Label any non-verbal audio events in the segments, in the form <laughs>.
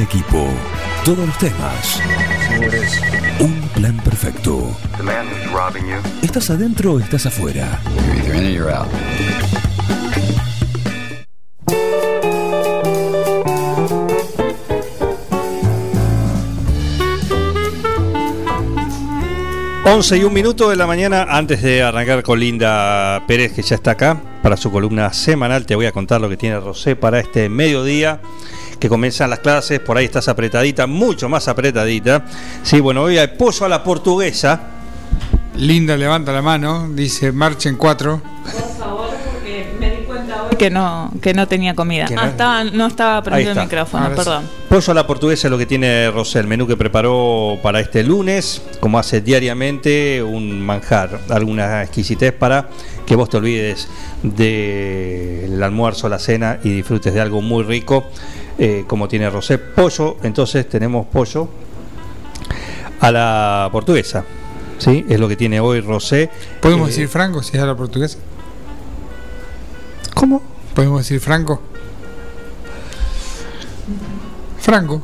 equipo, todos los temas. Un plan perfecto. ¿Estás adentro o estás afuera? 11 y un minuto de la mañana, antes de arrancar con Linda Pérez, que ya está acá, para su columna semanal, te voy a contar lo que tiene Rosé para este mediodía, que comienzan las clases, por ahí estás apretadita, mucho más apretadita. Sí, bueno, hoy hay pollo a la portuguesa. Linda levanta la mano, dice marchen cuatro. que no, que no tenía comida. Que no- Ah, estaba, no estaba prendido el micrófono, Ahora sí. perdón. Pollo a la portuguesa es lo que tiene Rosé, el menú que preparó para este lunes, como hace diariamente, un manjar, alguna exquisitez para que vos te olvides del almuerzo, la cena y disfrutes de algo muy rico, eh, como tiene Rosé. Pollo, entonces tenemos pollo a la portuguesa, ¿sí? Es lo que tiene hoy Rosé. ¿Podemos Eh, decir franco si es a la portuguesa? ¿Cómo? ¿Podemos decir franco? Franco.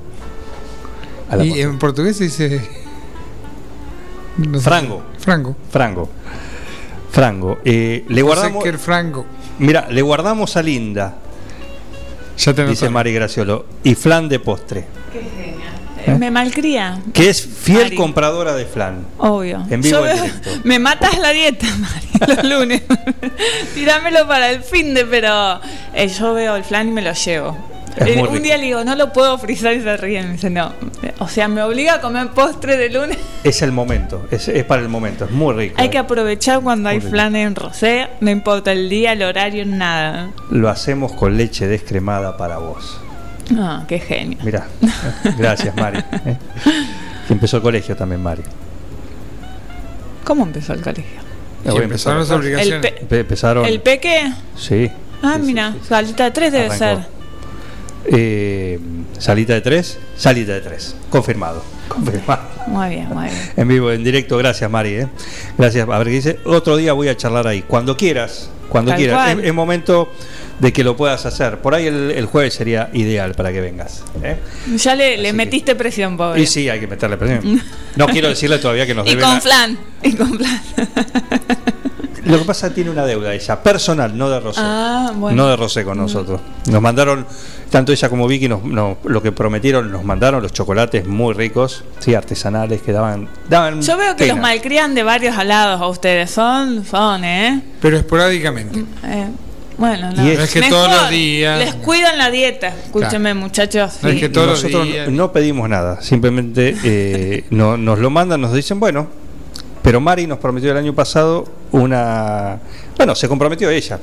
A la y portuguesa. en portugués se dice. no sé. Frango. Frango. Frango. Eh, le José guardamos, Quer Franco. mira, le guardamos a Linda. Ya te dice. Mari Graciolo, y flan de postre, Eh, Me malcría, que es fiel Mari. compradora de flan. obvio. En vivo Yo en veo- directo. <laughs> me matas la dieta, <laughs> Mari, los lunes. <laughs> Tirámelo para el fin de, pero eh, yo veo el flan y me lo llevo. Es Eh, un rico. día le digo, no lo puedo frizar y se ríen. Me dice, no. O sea, me obliga a comer postre de lunes. Es el momento, es, es para el momento, es muy rico. Hay que aprovechar cuando hay rico. flan en rosé, no importa el día, el horario, nada. Lo hacemos con leche descremada para vos. Ah, qué genio. Mirá, <laughs> gracias Mari. eh. Empezó el colegio también Mari. ¿Cómo empezó el colegio? Empezaron las obligaciones. El pe- Empe- Empezaron. ¿El peque? Sí. Ah, sí, mira, sí, sí. salita de tres debe Arrancó. ser. Eh, salita de tres, salita de tres. Confirmado. Confirmado. Muy bien, muy bien. En vivo, en directo, gracias Mari. ¿eh? Gracias. A ver qué dice. Otro día voy a charlar ahí. Cuando quieras, cuando Tal quieras. Es, es momento de que lo puedas hacer. Por ahí el, el jueves sería ideal para que vengas. ¿eh? Ya le, metiste presión, pobre. Y sí, hay que meterle presión. No quiero decirle todavía que nos <laughs> Y deben. con a- flan. Y con flan. <laughs> Lo que pasa es que tiene una deuda ella, personal, no de Rosé. Ah, bueno. No de Rosé con nosotros. Nos mandaron, tanto ella como Vicky, nos, nos- lo que prometieron, nos mandaron los chocolates muy ricos, sí, artesanales, que daban. daban Yo veo que pena. los malcrían de varios alados a ustedes. Son, son, ¿eh? Pero esporádicamente. Eh, bueno, no. Y es- No es que Mejor, todos los días. Les cuidan la dieta. Escúcheme, muchachos. No es que todos los Nosotros días. no pedimos nada, simplemente eh, no- nos lo mandan, nos dicen, bueno, pero Mari nos prometió el año pasado una. Bueno, se comprometió ella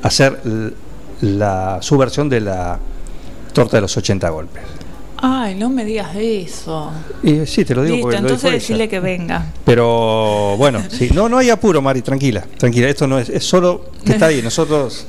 a hacer la, su versión de la torta de los 80 golpes. Ay, no me digas eso. Y sí, te lo digo Listo, porque lo entonces ella. decirle que venga. Pero bueno, sí, no, no hay apuro, Mari, tranquila, tranquila. Esto no es, es solo que está ahí. Nosotros,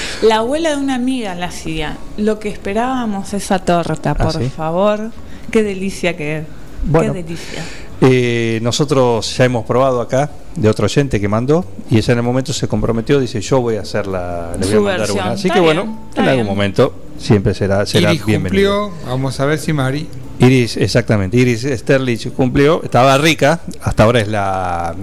<laughs> La abuela de una amiga la hacía. Lo que esperábamos esa torta, por ¿Ah, sí? favor. Qué delicia que es. Bueno. Qué delicia. Eh, nosotros ya hemos probado acá de otro oyente que mandó y ella en el momento se comprometió, dice yo voy a hacer la, le voy a mandar versión. una. Así Está que bien, bueno, en algún bien. momento siempre será, será Iris bienvenido. cumplió. Vamos a ver si Mari. Iris, exactamente, Iris Sterlich cumplió, estaba rica, hasta ahora es la,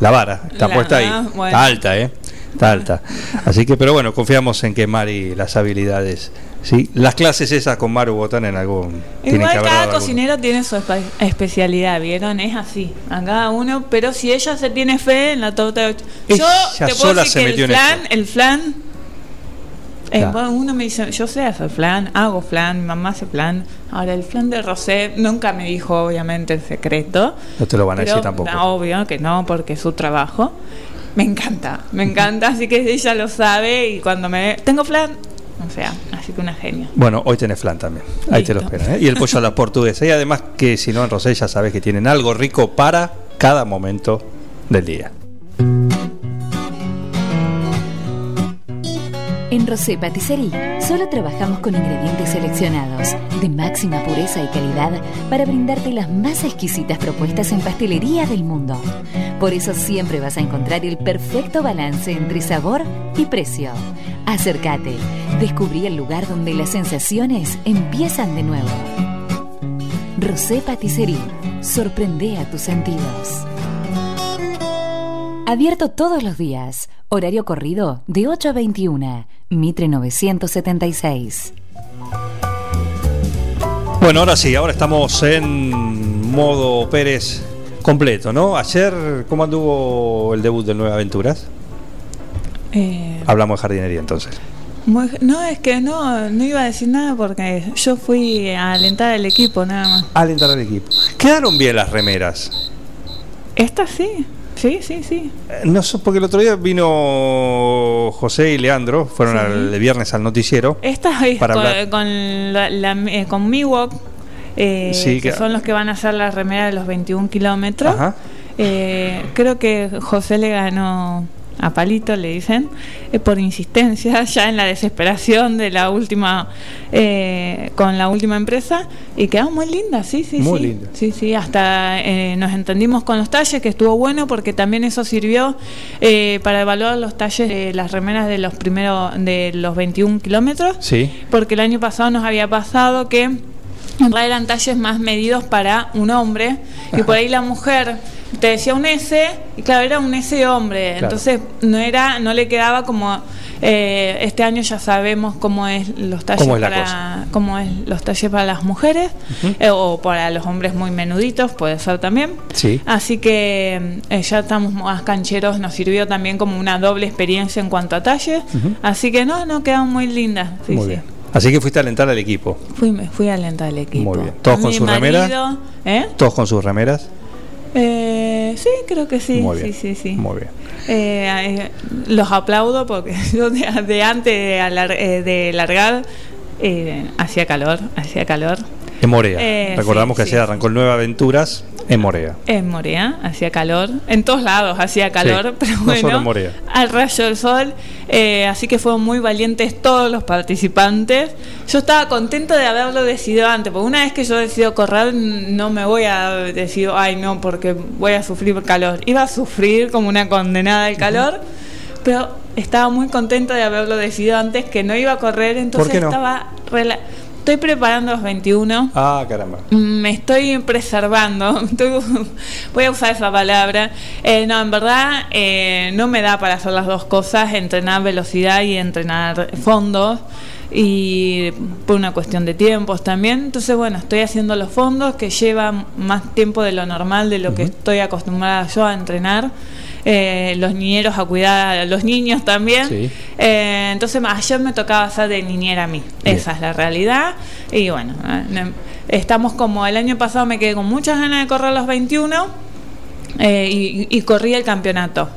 la vara, está La- puesta ahí, ah, bueno. está alta, ¿eh? Está alta. Así que, pero bueno, confiamos en que Mari las habilidades, ¿sí? Las clases esas con Maru Botán en algún... tienen Igual que cada cocinero tiene su espe- especialidad, ¿vieron? Es así, a cada uno, pero si ella se tiene fe en la torta de ocho... Yo te puedo decir que el flan, el flan... eh, Claro. uno me dice, yo sé hacer flan, hago flan, mi mamá hace flan. Ahora, el flan de Rosé nunca me dijo, obviamente, el secreto. No te lo van a pero, decir tampoco. no, obvio que no, porque es su trabajo. Me encanta, me encanta, así que ella lo sabe y cuando me... Tengo flan, o sea, así que una genia. Bueno, hoy tenés flan también. Ahí te lo esperan. ¿eh? Y el pollo a la portuguesa. Y además que si no en Rosé ya sabes que tienen algo rico para cada momento del día. En Rosé Patisserie solo trabajamos con ingredientes seleccionados de máxima pureza y calidad para brindarte las más exquisitas propuestas en pastelería del mundo. Por eso siempre vas a encontrar el perfecto balance entre sabor y precio. Acércate, descubrí el lugar donde las sensaciones empiezan de nuevo. Rosé Patisserie, sorprende a tus sentidos. Abierto todos los días, horario corrido de 8 a 21, Mitre 976. Bueno, ahora sí, ahora estamos en modo Pérez completo, ¿no? Ayer, ¿cómo anduvo el debut de Nueva Aventuras? Eh, Hablamos de jardinería entonces. muy- no, es que no, no iba a decir nada porque yo fui a alentar al equipo nada más. Alentar al equipo. Quedaron bien las remeras. Esta sí, sí, sí, sí. Eh, No sé, porque el otro día vino José y Leandro, fueron Sí. al, el viernes al noticiero. Esta es Para con, hablar. con, la, la- eh, con Miwok, eh, Sí, que que- son los que van a hacer la remera de los 21 kilómetros. Ajá. Eh, creo que José le ganó a Palito, le dicen, eh, por insistencia, <laughs> ya en la desesperación de la última, eh, con la última empresa, y quedó muy linda, sí, sí, Muy sí. linda. Sí, sí, hasta eh, nos entendimos con los talles, que estuvo bueno, porque también eso sirvió eh, para evaluar los talles de las remeras de los primeros, de los 21 kilómetros Sí. porque el año pasado nos había pasado que eran talles más medidos para un hombre y por ahí la mujer te decía un S y claro era un S hombre Claro. entonces no era no le quedaba como eh, este año ya sabemos cómo es los talles Cómo es la para cosa. cómo es los talles para las mujeres eh, o para los hombres muy menuditos puede ser también Sí. Así que eh, ya estamos más cancheros, nos sirvió también como una doble experiencia en cuanto a talles. Así que no, no, quedaron muy lindas. Sí, Muy sí. bien. Así que fuiste a alentar al equipo. Fui, me fui a alentar al equipo. Muy bien. ¿Todos con Mi su remera? marido- ¿Eh? Todos con sus remeras. Eh, sí, creo que sí. Muy bien. Sí, sí, sí. Muy bien. Eh, eh, los aplaudo porque <laughs> yo de, de antes de, alar- eh, de largar eh, hacía calor, hacía calor. En Morea. Eh, Recordamos sí, que sí. ayer arrancó el Nueva Aventuras en Morea. En Morea hacía calor, en todos lados hacía calor, Sí, <laughs> pero no bueno, solo en Morea. al rayo del sol, eh, así que fueron muy valientes todos los participantes. Yo estaba contento de haberlo decidido antes, porque una vez que yo decido correr, no me voy a decir, ay no, porque voy a sufrir calor. Iba a sufrir como una condenada del calor, pero estaba muy contenta de haberlo decidido antes, que no iba a correr, entonces qué no? estaba... Estoy preparando los 21. Ah, caramba. Me estoy preservando, <laughs> estoy- voy a usar esa palabra. Eh, no, en verdad eh, no me da para hacer las dos cosas, entrenar velocidad y entrenar fondos, y por una cuestión de tiempos también. Entonces, bueno, estoy haciendo los fondos que llevan más tiempo de lo normal, de lo que estoy acostumbrada yo a entrenar. Eh, los niñeros a cuidar a los niños también. Sí. Eh, entonces ayer me tocaba hacer de niñera a mí. Bien. Esa es la realidad. Y bueno, eh, ne- estamos como el año pasado me quedé con muchas ganas de correr los 21 eh, y, y corrí el campeonato.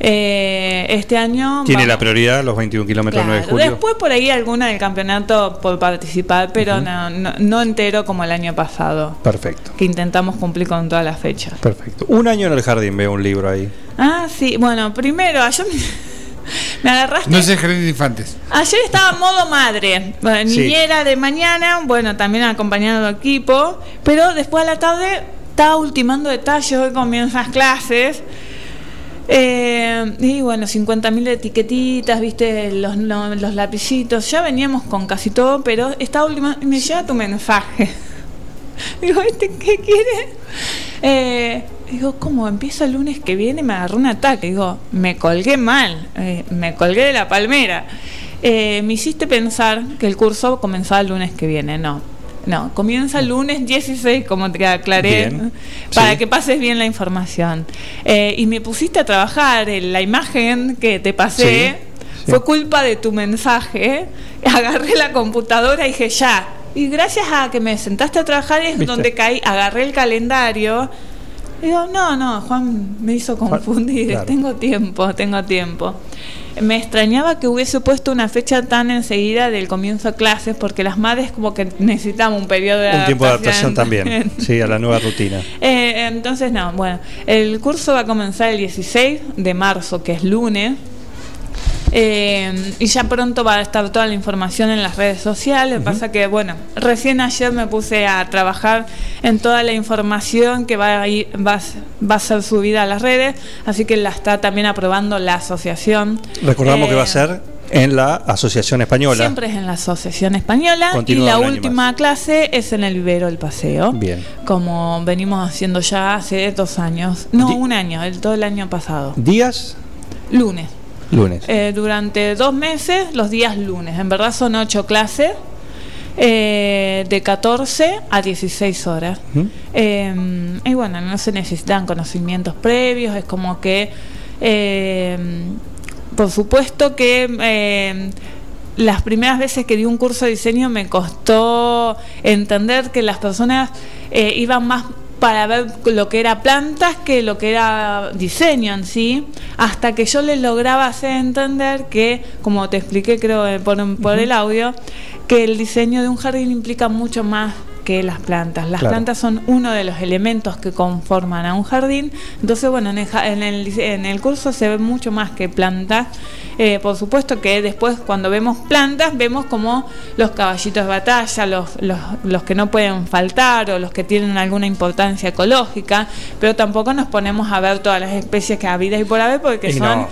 Eh, este año... Tiene la vamos- prioridad los 21 kilómetros 9 de Claro, julio. Después por ahí alguna del campeonato por participar, pero no, no, no entero como el año pasado, Perfecto. que intentamos cumplir con todas las fechas. Perfecto. Un año en el jardín, veo un libro ahí. Ah, sí, bueno, primero, ayer me, <laughs> agarraste... No sé jardín de infantes. Ayer estaba modo madre, bueno, Sí. niñera de mañana, bueno, también acompañando al equipo, pero después a la tarde estaba ultimando detalles, hoy comienzan las clases. Eh, y bueno, 50.000 etiquetitas, viste, los, lo- los lapicitos, ya veníamos con casi todo, pero estaba ultimando, y me llega tu mensaje. <laughs> Digo, ¿este qué quiere? Eh, digo, ¿cómo? Empieza el lunes que viene, me agarró un ataque. Digo, me colgué mal, eh, me colgué de la palmera. Eh, me hiciste pensar que el curso comenzaba el lunes que viene. No, no, comienza el lunes 16, como te aclaré, Bien, para sí. que pases bien la información. Eh, y me pusiste a trabajar en la imagen que te pasé. Sí, sí. Fue culpa de tu mensaje. <laughs> Agarré la computadora y dije, ya. Y gracias a que me sentaste a trabajar es ¿Viste? donde caí, agarré el calendario. Digo, no, no, Juan me hizo confundir. claro. <laughs> Tengo tiempo, tengo tiempo. Me extrañaba que hubiese puesto una fecha tan enseguida del comienzo de clases, porque las madres como que necesitamos un periodo de Un tiempo de adaptación también. Sí, a la nueva rutina. <laughs> Eh, entonces, no, bueno, el curso va a comenzar el 16 de marzo, que es lunes. Eh, y ya pronto va a estar toda la información en las redes sociales. Lo que Pasa que, bueno, recién ayer me puse a trabajar en toda la información que va a, ir- va, va a ser subida a las redes, así que la está también aprobando la asociación. Recordamos que va a Eh, ser En la Asociación Española. Siempre es en la Asociación Española y la última clase es en el vivero El Paseo. Bien. Como venimos haciendo ya hace dos años. No, un año, el, todo el año pasado. ¿Días? Lunes. Lunes. Eh, durante dos meses, los días lunes. En verdad son ocho clases. Eh, de 14 a 16 horas. Eh, y bueno, no se necesitan conocimientos previos, es como que, por supuesto que las primeras veces que di un curso de diseño me costó entender que las personas iban más para ver lo que era plantas que lo que era diseño en sí, hasta que yo les lograba hacer entender que, como te expliqué creo eh, por, por el audio, que el diseño de un jardín implica mucho más que las plantas. Las plantas son uno de los elementos que conforman a un jardín. Entonces, bueno, en el, en el, curso se ve mucho más que plantas. Eh, por supuesto que después cuando vemos plantas vemos como los caballitos de batalla, los, los, los, que no pueden faltar o los que tienen alguna importancia ecológica, pero tampoco nos ponemos a ver todas las especies que habidas y por haber porque son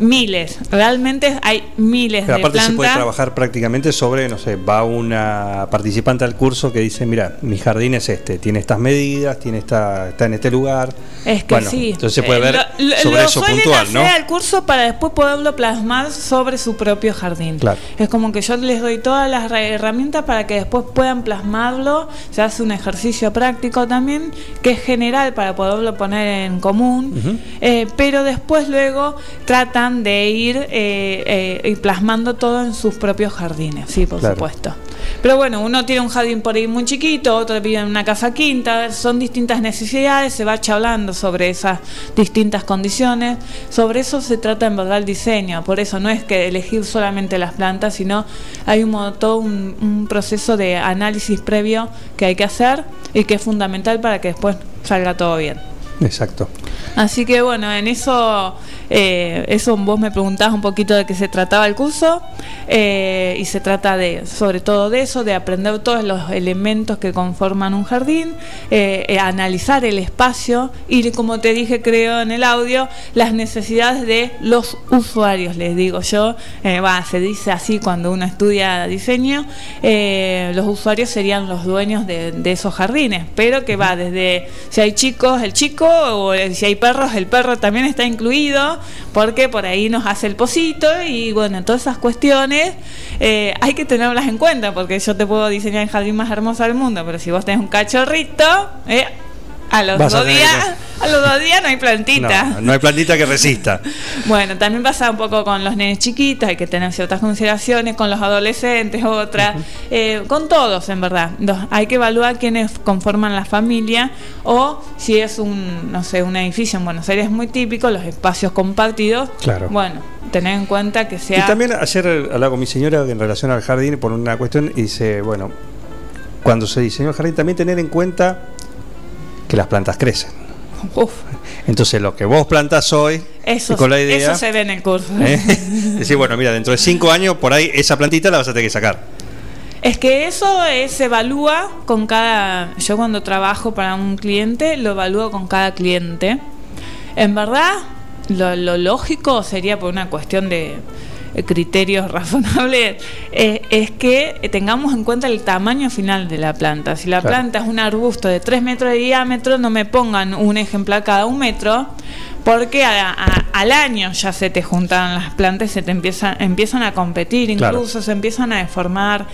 miles, realmente hay miles Pero de aparte se puede trabajar prácticamente sobre, no sé, va una participante al curso que dice, mira, mi jardín es este, tiene estas medidas, tiene esta, está en este lugar. Es que sí. Entonces se puede ver eh, sobre eso puntual, ¿no? el curso para después poderlo plasmar sobre su propio jardín. Claro. Es como que yo les doy todas las herramientas para que después puedan plasmarlo. Se hace un ejercicio práctico también, que es general para poderlo poner en común, eh, pero después luego tratan de ir eh, eh, plasmando todo en sus propios jardines, sí, por supuesto. Pero bueno, uno tiene un jardín por ahí muy chiquito, otro vive en una casa quinta, son distintas necesidades, se va charlando sobre esas distintas condiciones. Sobre eso se trata en verdad el diseño, por eso no es que elegir solamente las plantas, sino hay un, todo un proceso de análisis previo que hay que hacer y que es fundamental para que después salga todo bien. Exacto. Así que bueno, en eso, eh, eso vos me preguntabas un poquito de qué se trataba el curso eh, y se trata de, sobre todo de eso, de aprender todos los elementos que conforman un jardín, eh, analizar el espacio y como te dije creo en el audio, las necesidades de los usuarios, les digo yo, va, se dice así cuando uno estudia diseño, los usuarios serían los dueños de esos jardines, pero que va desde si hay chicos, el chico, o si hay perros, el perro también está incluido, porque por ahí nos hace el pocito y bueno, todas esas cuestiones eh, hay que tenerlas en cuenta, porque yo te puedo diseñar el jardín más hermoso del mundo, pero si vos tenés un cachorrito, eh, a los dos días, a los dos días no hay plantita. No, hay plantita que resista. <laughs> bueno, también pasa un poco con los nenes chiquitos, hay que tener ciertas consideraciones, con los adolescentes, otras, eh, con todos en verdad. hay que evaluar quiénes conforman la familia o si es un, no sé, un edificio en Buenos Aires muy típico, los espacios compartidos. Claro. Bueno, tener en cuenta que sea. Y también ayer hablaba con mi señora en relación al jardín por una cuestión y dice, bueno, cuando se diseñó el jardín también tener en cuenta que las plantas crecen. Entonces lo que vos plantas hoy, eso, con la idea, eso se ve en el curso. ¿eh? <laughs> Decir, bueno, mira, dentro de cinco años por ahí esa plantita la vas a tener que sacar. Es que eso se evalúa con cada. Yo cuando trabajo para un cliente lo evalúo con cada cliente. En verdad, lo lógico sería por una cuestión de, eh, criterios <laughs> razonables, eh, es que tengamos en cuenta el tamaño final de la planta. Si la planta es un arbusto de 3 metros de diámetro, no me pongan un ejemplar cada un metro, porque al año ya se te juntan las plantas, se te empiezan, empiezan a competir, incluso se empiezan a deformar.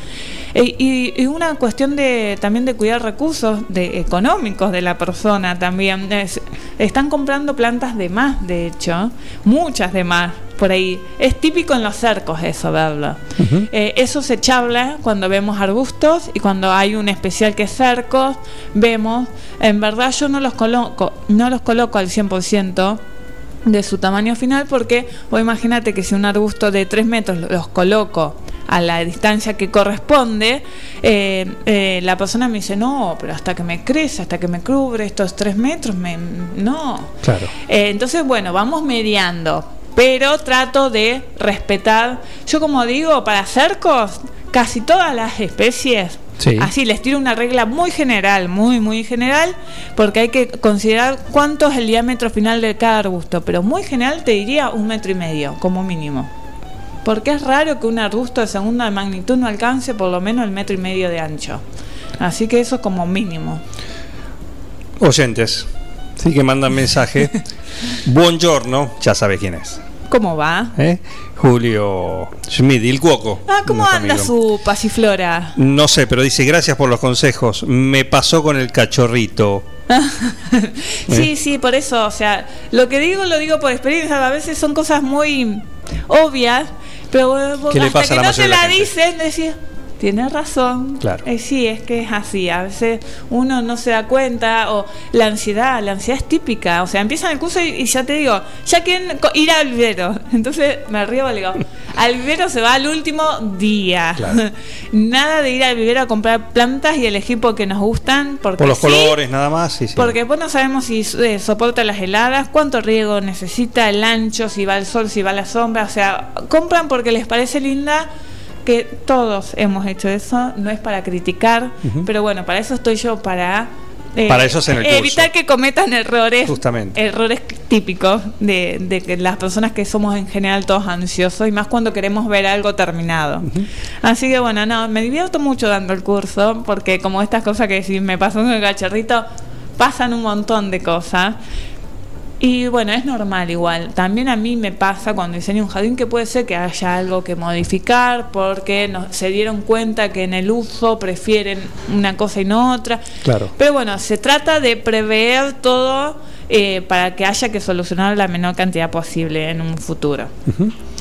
E, y, una cuestión de también de cuidar recursos de, económicos de la persona también. están comprando plantas de más, de hecho, muchas de más por ahí. Es típico en los cercos eso, verlo. Eh, eso se chabla cuando vemos arbustos y cuando hay un especial que es cercos, vemos, en verdad yo no los coloco, no los coloco al 100% de su tamaño final porque o imagínate que si un arbusto de 3 metros los coloco a la distancia que corresponde, eh, eh, la persona me dice, no, pero hasta que me crece, hasta que me cubre estos 3 metros, me, no. Claro. entonces, bueno, vamos mediando pero trato de respetar. Yo como digo, para cercos, casi todas las especies, así les tiro una regla muy general, muy, muy general, porque hay que considerar cuánto es el diámetro final de cada arbusto, pero muy general te diría un metro y medio, como mínimo. porque es raro que un arbusto de segunda magnitud no alcance por lo menos el metro y medio de ancho. Así que eso es como mínimo. Oyentes, sí que mandan mensaje. <laughs> Buongiorno, ya sabes quién es. ¿Cómo va? ¿Eh? Julio Schmidt, el cuoco. Ah, ¿cómo anda su pasiflora? No sé, pero dice gracias por los consejos. Me pasó con el cachorrito. <laughs> sí, sí, por eso, o sea, lo que digo lo digo por experiencia, a veces son cosas muy obvias, pero ¿Qué le pasa que no te la la decís, tienes razón. Claro. Eh, sí, es que es así, a veces uno no se da cuenta, o la ansiedad, la ansiedad es típica, o sea, empiezan el curso y, y ya te digo, ya quieren ir al vivero, <laughs> entonces me río le digo, al vivero se va al último día. Claro. <laughs> Nada de ir al vivero a comprar plantas y elegir porque nos gustan, porque Por los sí, colores, nada más. Sí, sí. porque después no sabemos si eh, soporta las heladas, cuánto riego necesita, el ancho, si va al sol, si va a la sombra. O sea, compran porque les parece linda, que todos hemos hecho eso, no es para criticar, pero bueno, para eso estoy yo, para... eh, Para eso es en el curso. evitar que cometan errores Justamente. errores típicos de, de que las personas que somos en general todos ansiosos y más cuando queremos ver algo terminado así que bueno no me divierto mucho dando el curso porque como estas cosas que si me pasó con el cachorrito pasan un montón de cosas y bueno, es normal igual. También a mí me pasa cuando diseño un jardín que puede ser que haya algo que modificar porque no, se dieron cuenta que en el uso prefieren una cosa y no otra. Claro. Pero bueno, se trata de prever todo eh, para que haya que solucionar la menor cantidad posible en un futuro.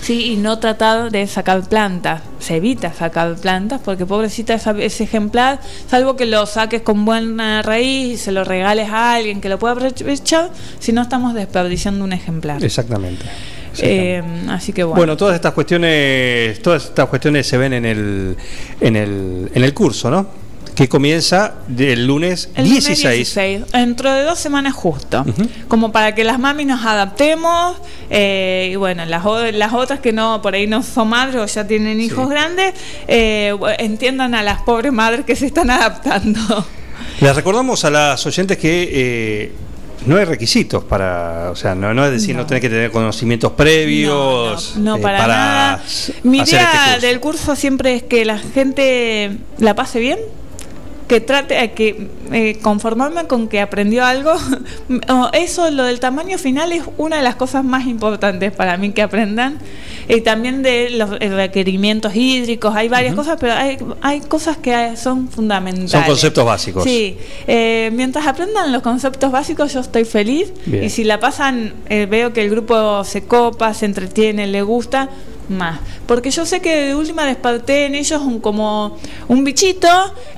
Sí, y no tratar de sacar plantas. Se evita sacar plantas porque pobrecita esa- ese ejemplar, salvo que lo saques con buena raíz y se lo regales a alguien que lo pueda aprovechar, si no estamos desperdiciando un ejemplar. Exactamente. Eh, así que bueno. Bueno, todas estas cuestiones, todas estas cuestiones se ven en el, en el, en el curso, ¿no? Que comienza el lunes El lunes 16. 16, dentro de dos semanas justo, como para que las mamis nos adaptemos eh, y bueno, las, las otras que no por ahí no son madres o ya tienen hijos grandes, eh, entiendan a las pobres madres que se están adaptando. Les recordamos a las oyentes que eh, no hay requisitos para, o sea, no, no es decir, no, No. tenés que tener conocimientos previos No, no, no, eh, para, nada. Mi idea este curso. del curso siempre es que la gente la pase bien, que trate eh, que eh, conformarme con que aprendió algo. <laughs> Eso, lo del tamaño final es una de las cosas más importantes para mí que aprendan. Y también de los eh, requerimientos hídricos, hay varias cosas, pero hay, hay cosas que eh, son fundamentales. Son conceptos básicos. Sí, eh, mientras aprendan los conceptos básicos yo estoy feliz Bien. y si la pasan, eh, veo que el grupo se copa, se entretiene, le gusta, más. Porque yo sé que de última desperté en ellos un, como un bichito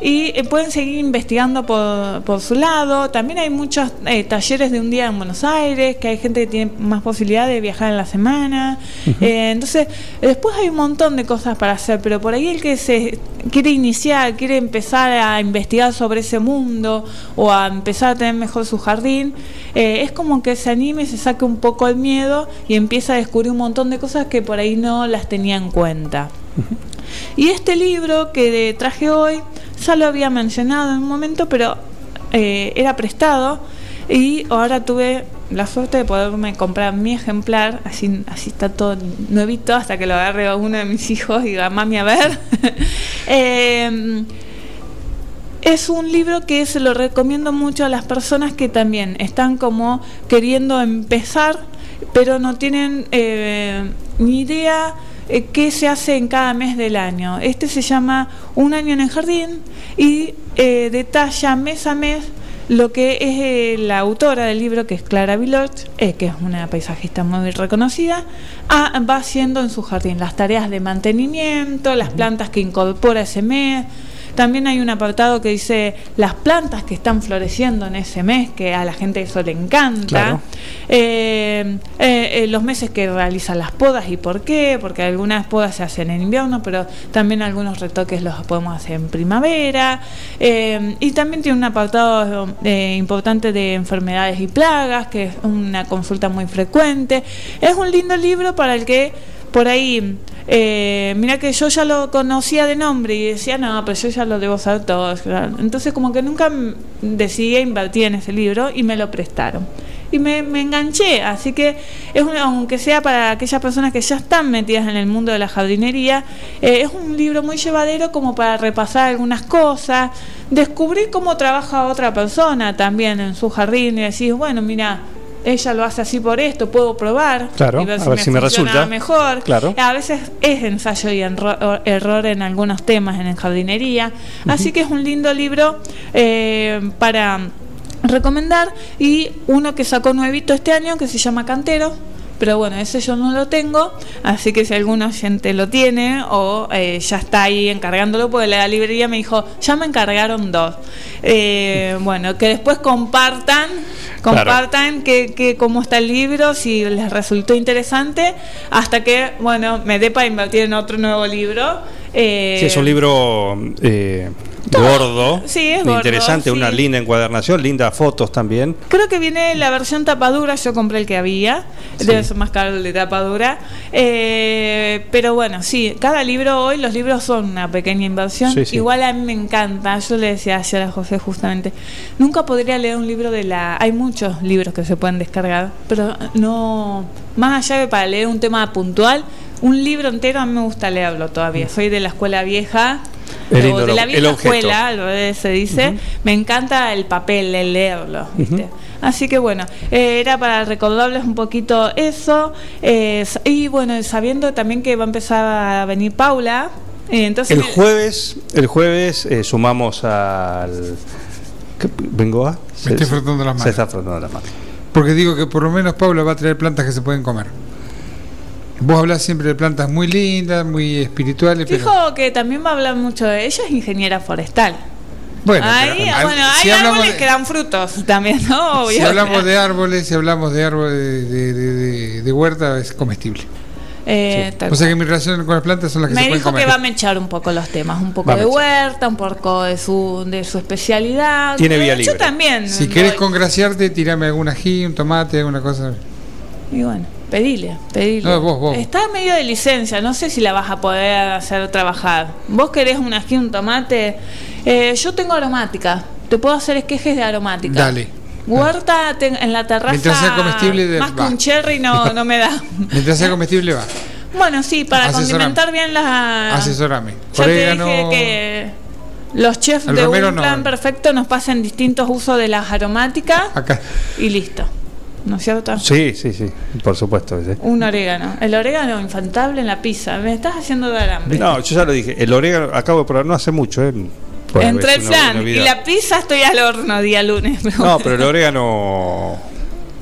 y eh, pueden seguir investigando por, por su lado. También hay muchos eh, talleres de un día en Buenos Aires, que hay gente que tiene más posibilidad de viajar en la semana. Eh, entonces, después hay un montón de cosas para hacer, pero por ahí el que se quiere iniciar, quiere empezar a investigar sobre ese mundo o a empezar a tener mejor su jardín, es como que se anime, se saque un poco el miedo y empieza a descubrir un montón de cosas que por ahí no las tenía en cuenta. Y este libro que traje hoy, ya lo había mencionado en un momento, pero eh, era prestado y ahora tuve la suerte de poderme comprar mi ejemplar, así, así está todo nuevito hasta que lo agarre a uno de mis hijos y diga, mami, a ver. <laughs> Eh, es un libro que se lo recomiendo mucho a las personas que también están como queriendo empezar, pero no tienen eh, ni idea eh, qué se hace en cada mes del año. Este se llama Un año en el jardín y eh, detalla mes a mes lo que es eh, la autora del libro, que es Clara Villot, eh, que es una paisajista muy reconocida, ah, va haciendo en su jardín las tareas de mantenimiento, las plantas que incorpora ese mes. También hay un apartado que dice las plantas que están floreciendo en ese mes, que a la gente eso le encanta. Claro. Eh, eh, eh, los meses que realiza las podas y por qué, porque algunas podas se hacen en invierno, pero también algunos retoques los podemos hacer en primavera. Eh, y también tiene un apartado importante de enfermedades y plagas, que es una consulta muy frecuente. Es un lindo libro para el que por ahí, eh, mira que yo ya lo conocía de nombre y decía, no, pero yo ya lo debo saber todo. Entonces como que nunca decidí invertir en ese libro y me lo prestaron. y me, enganché. Así que, es aunque sea para aquellas personas que ya están metidas en el mundo de la jardinería, eh, es un libro muy llevadero como para repasar algunas cosas, descubrir cómo trabaja otra persona también en su jardín y decir, bueno, mira, ella lo hace así por esto, puedo probar claro, y ver si, a ver me, si me, resulta mejor. Claro. A veces es ensayo y error en algunos temas en jardinería, así que es un lindo libro eh, para recomendar y uno que sacó nuevito este año que se llama Cantero pero bueno, ese yo no lo tengo, así que si algún oyente lo tiene o eh, ya está ahí encargándolo, porque la librería me dijo, ya me encargaron dos. Eh, <laughs> bueno, que después compartan, compartan que, cómo está el libro, si les resultó interesante, hasta que, bueno, me dé para invertir en otro nuevo libro. Eh, sí, es un libro eh, gordo, sí, es interesante, una linda encuadernación, lindas fotos también. Creo que viene la versión tapadura, yo compré el que había, debe ser más caro el de tapadura, eh, pero bueno, sí, cada libro hoy, los libros son una pequeña inversión, igual a mí me encanta, yo le decía ayer a José justamente, nunca podría leer un libro de la... Hay muchos libros que se pueden descargar, pero no, más allá de para leer un tema puntual, un libro entero a mí me gusta leerlo todavía. Soy de la escuela vieja, o de la vieja escuela, se dice. Me encanta el papel, el leerlo. Así que bueno, eh, era para recordarles un poquito eso. Eh, y bueno, sabiendo también que va a empezar a venir Paula. Eh, entonces el jueves, el jueves sumamos al. ¿Vengo a? Me estoy frotando las manos. Se está frotando las manos. Porque digo que por lo menos Paula va a traer plantas que se pueden comer. Vos hablas siempre de plantas muy lindas, muy espirituales. Fijo que también va a hablar mucho de ella, es ingeniera forestal. Bueno, hay árboles que dan frutos también, ¿no? Si hablamos de árboles, si hablamos de árboles de, huerta, es comestible. Eh, O sea que mi relación con las plantas son las que me se pueden comer. que va a mechar un poco los temas, un poco de huerta, un poco de su, de su especialidad. Tiene vía libre. Yo también. Si quieres congraciarte, tirame algún ají, un tomate, alguna cosa. Y bueno. Pedile, pedile. Está medio de licencia, no sé si la vas a poder hacer trabajar. Vos querés un ají, un tomate. Eh, yo tengo aromática, te puedo hacer esquejes de aromática. Dale. Huerta en la terraza. Mientras sea comestible, de, más que un cherry no, <laughs> no me da. Mientras sea comestible, va. Bueno, sí, para condimentar bien las. Asesorame. Ya te dije que los chefs de un plan perfecto nos pasan distintos usos de las aromáticas. Acá. Y listo. ¿No es cierto? Sí, sí, sí, por supuesto. Un orégano. El orégano infantable en la pizza. Me estás haciendo dar hambre. No, yo ya lo dije. El orégano, acabo de probar, no hace mucho, ¿eh? Entre el flan y la pizza estoy al horno día lunes. No, pero el orégano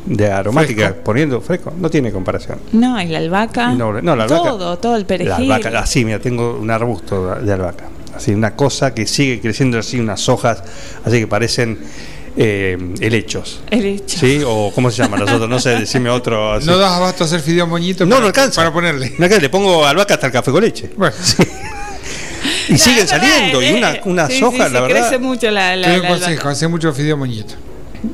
de aromática poniendo fresco no tiene comparación. No, y la albahaca. No, la albahaca. Todo, todo el perejil. La albahaca, así, mira, tengo un arbusto de albahaca. Así, una cosa que sigue creciendo así, unas hojas, así que parecen eh, helechos. Helechos. ¿Sí? O ¿cómo se llama nosotros? No sé, decime otro. No das abasto a hacer fideo moñito. No, no alcanza. Para ponerle. No, le pongo albahaca hasta el café con leche. Bueno. <laughs> Y siguen saliendo, y una, unas hojas, la verdad. Crece mucho la, la, la consejo, hace mucho fideo moñito.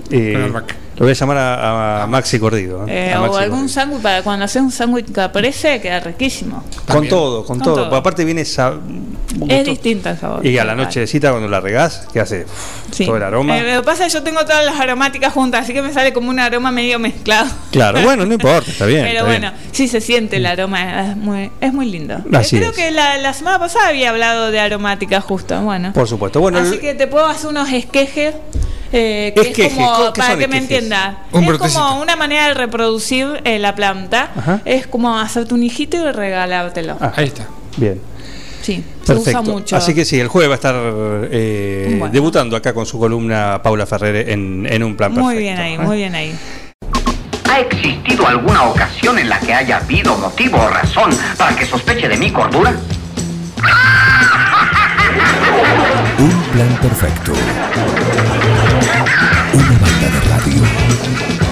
Eh, con albahaca. Lo voy a llamar a, Maxi Cordido. ¿eh? Eh, o algún sándwich, para cuando haces un sándwich que aparece, queda riquísimo. Con todo, con, todo. Aparte viene esa, Es distinto el sabor. Y a la noche de cita cuando la regás, ¿qué hace? Todo el aroma. Eh, lo que pasa es que yo tengo todas las aromáticas juntas, así que me sale como un aroma medio mezclado. Claro, bueno, no <laughs> importa, está bien. Pero bueno, sí se siente el aroma, es muy, es muy lindo. Así Creo que la, la, semana pasada había hablado de aromática justo, bueno. Por supuesto. Bueno, así que te puedo hacer unos esquejes eh, que es, como, para que me entienda, es como una manera de reproducir eh, la planta. Es como hacerte un hijito y regalártelo. Ah, ahí está. Bien. Sí, se usa mucho. Así que sí, el jueves va a estar eh, debutando acá con su columna Paula Ferrer en, un plan Muy bien ahí, muy bien ahí. ¿Ha existido alguna ocasión en la que haya habido motivo o razón para que sospeche de mi cordura? Un plan perfecto. Thank you.